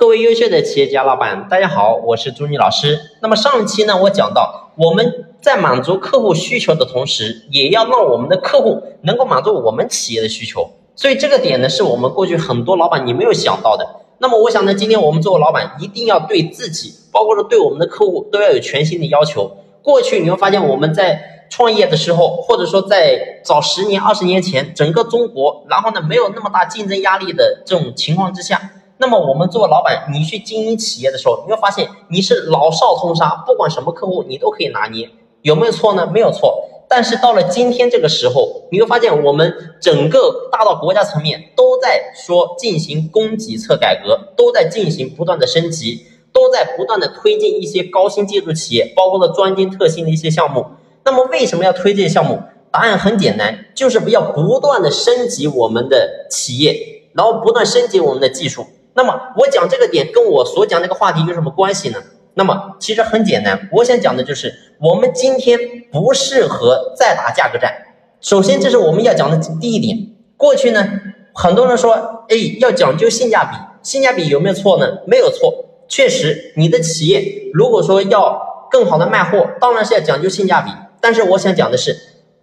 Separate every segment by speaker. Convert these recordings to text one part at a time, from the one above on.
Speaker 1: 各位优秀的企业家老板，大家好，我是朱妮老师。那么上一期呢，我讲到我们在满足客户需求的同时，也要让我们的客户能够满足我们企业的需求。所以这个点呢，是我们过去很多老板你没有想到的。那么我想呢，今天我们作为老板，一定要对自己，包括说对我们的客户，都要有全新的要求。过去你会发现我们在创业的时候，或者说在早十年、二十年前，整个中国，然后呢没有那么大竞争压力的这种情况之下。那么我们做老板，你去经营企业的时候，你会发现你是老少通杀，不管什么客户你都可以拿捏，有没有错呢？没有错。但是到了今天这个时候，你会发现我们整个大到国家层面都在说进行供给侧改革，都在进行不断的升级，都在不断的推进一些高新技术企业，包括了专精特新的一些项目。那么为什么要推这些项目？答案很简单，就是要不断的升级我们的企业，然后不断升级我们的技术。那么我讲这个点跟我所讲那个话题有什么关系呢？那么其实很简单，我想讲的就是我们今天不适合再打价格战。首先，这是我们要讲的第一点。过去呢，很多人说，哎，要讲究性价比，性价比有没有错呢？没有错，确实，你的企业如果说要更好的卖货，当然是要讲究性价比。但是我想讲的是，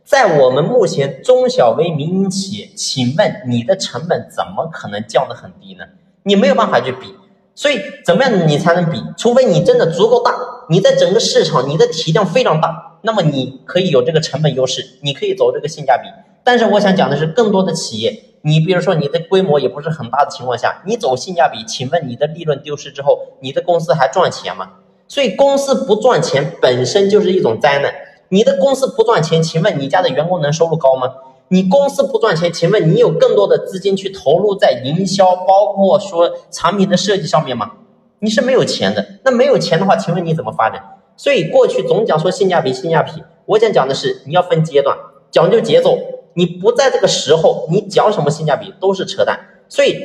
Speaker 1: 在我们目前中小微民营企业，请问你的成本怎么可能降得很低呢？你没有办法去比，所以怎么样你才能比？除非你真的足够大，你在整个市场你的体量非常大，那么你可以有这个成本优势，你可以走这个性价比。但是我想讲的是，更多的企业，你比如说你的规模也不是很大的情况下，你走性价比，请问你的利润丢失之后，你的公司还赚钱吗？所以公司不赚钱本身就是一种灾难。你的公司不赚钱，请问你家的员工能收入高吗？你公司不赚钱，请问你有更多的资金去投入在营销，包括说产品的设计上面吗？你是没有钱的。那没有钱的话，请问你怎么发展？所以过去总讲说性价比，性价比。我想讲的是，你要分阶段，讲究节奏。你不在这个时候，你讲什么性价比都是扯淡。所以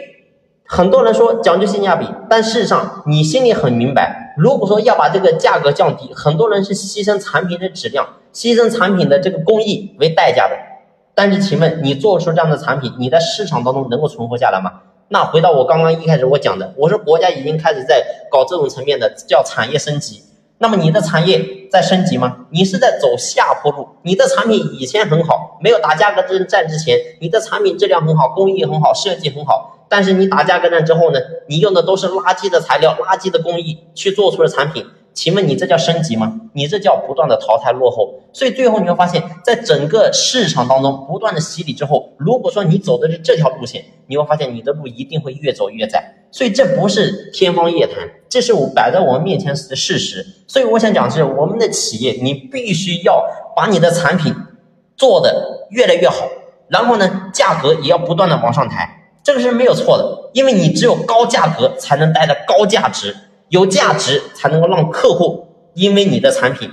Speaker 1: 很多人说讲究性价比，但事实上你心里很明白，如果说要把这个价格降低，很多人是牺牲产品的质量，牺牲产品的这个工艺为代价的。但是，请问你做出这样的产品，你在市场当中能够存活下来吗？那回到我刚刚一开始我讲的，我说国家已经开始在搞这种层面的叫产业升级。那么你的产业在升级吗？你是在走下坡路。你的产品以前很好，没有打价格战战之前，你的产品质量很好，工艺很好，设计很好。但是你打价格战之后呢？你用的都是垃圾的材料、垃圾的工艺去做出的产品。请问你这叫升级吗？你这叫不断的淘汰落后，所以最后你会发现在整个市场当中不断的洗礼之后，如果说你走的是这条路线，你会发现你的路一定会越走越窄。所以这不是天方夜谭，这是我摆在我们面前的事实。所以我想讲的是，我们的企业你必须要把你的产品做的越来越好，然后呢，价格也要不断的往上抬，这个是没有错的，因为你只有高价格才能带来高价值。有价值才能够让客户因为你的产品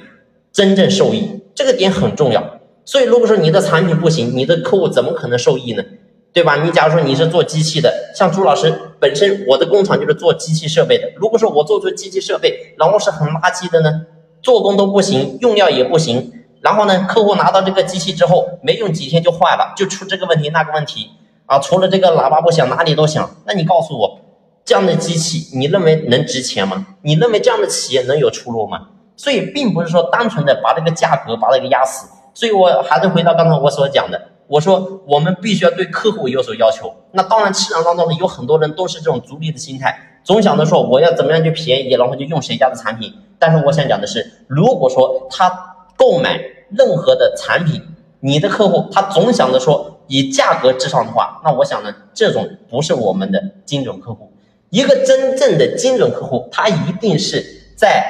Speaker 1: 真正受益，这个点很重要。所以如果说你的产品不行，你的客户怎么可能受益呢？对吧？你假如说你是做机器的，像朱老师本身，我的工厂就是做机器设备的。如果说我做出机器设备，然后是很垃圾的呢，做工都不行，用料也不行，然后呢，客户拿到这个机器之后，没用几天就坏了，就出这个问题那个问题啊，除了这个喇叭不响，哪里都响。那你告诉我。这样的机器，你认为能值钱吗？你认为这样的企业能有出路吗？所以并不是说单纯的把这个价格把它给压死。所以我还是回到刚才我所讲的，我说我们必须要对客户有所要求。那当然，市场当中呢有很多人都是这种逐利的心态，总想着说我要怎么样就便宜，然后就用谁家的产品。但是我想讲的是，如果说他购买任何的产品，你的客户他总想着说以价格至上的话，那我想呢，这种不是我们的精准客户。一个真正的精准客户，他一定是在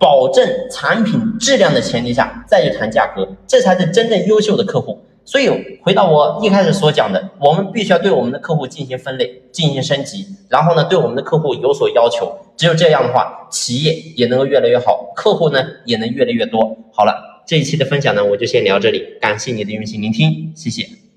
Speaker 1: 保证产品质量的前提下再去谈价格，这才是真正优秀的客户。所以回到我一开始所讲的，我们必须要对我们的客户进行分类、进行升级，然后呢，对我们的客户有所要求。只有这样的话，企业也能够越来越好，客户呢也能越来越多。好了，这一期的分享呢，我就先聊这里，感谢你的用心聆听，谢谢。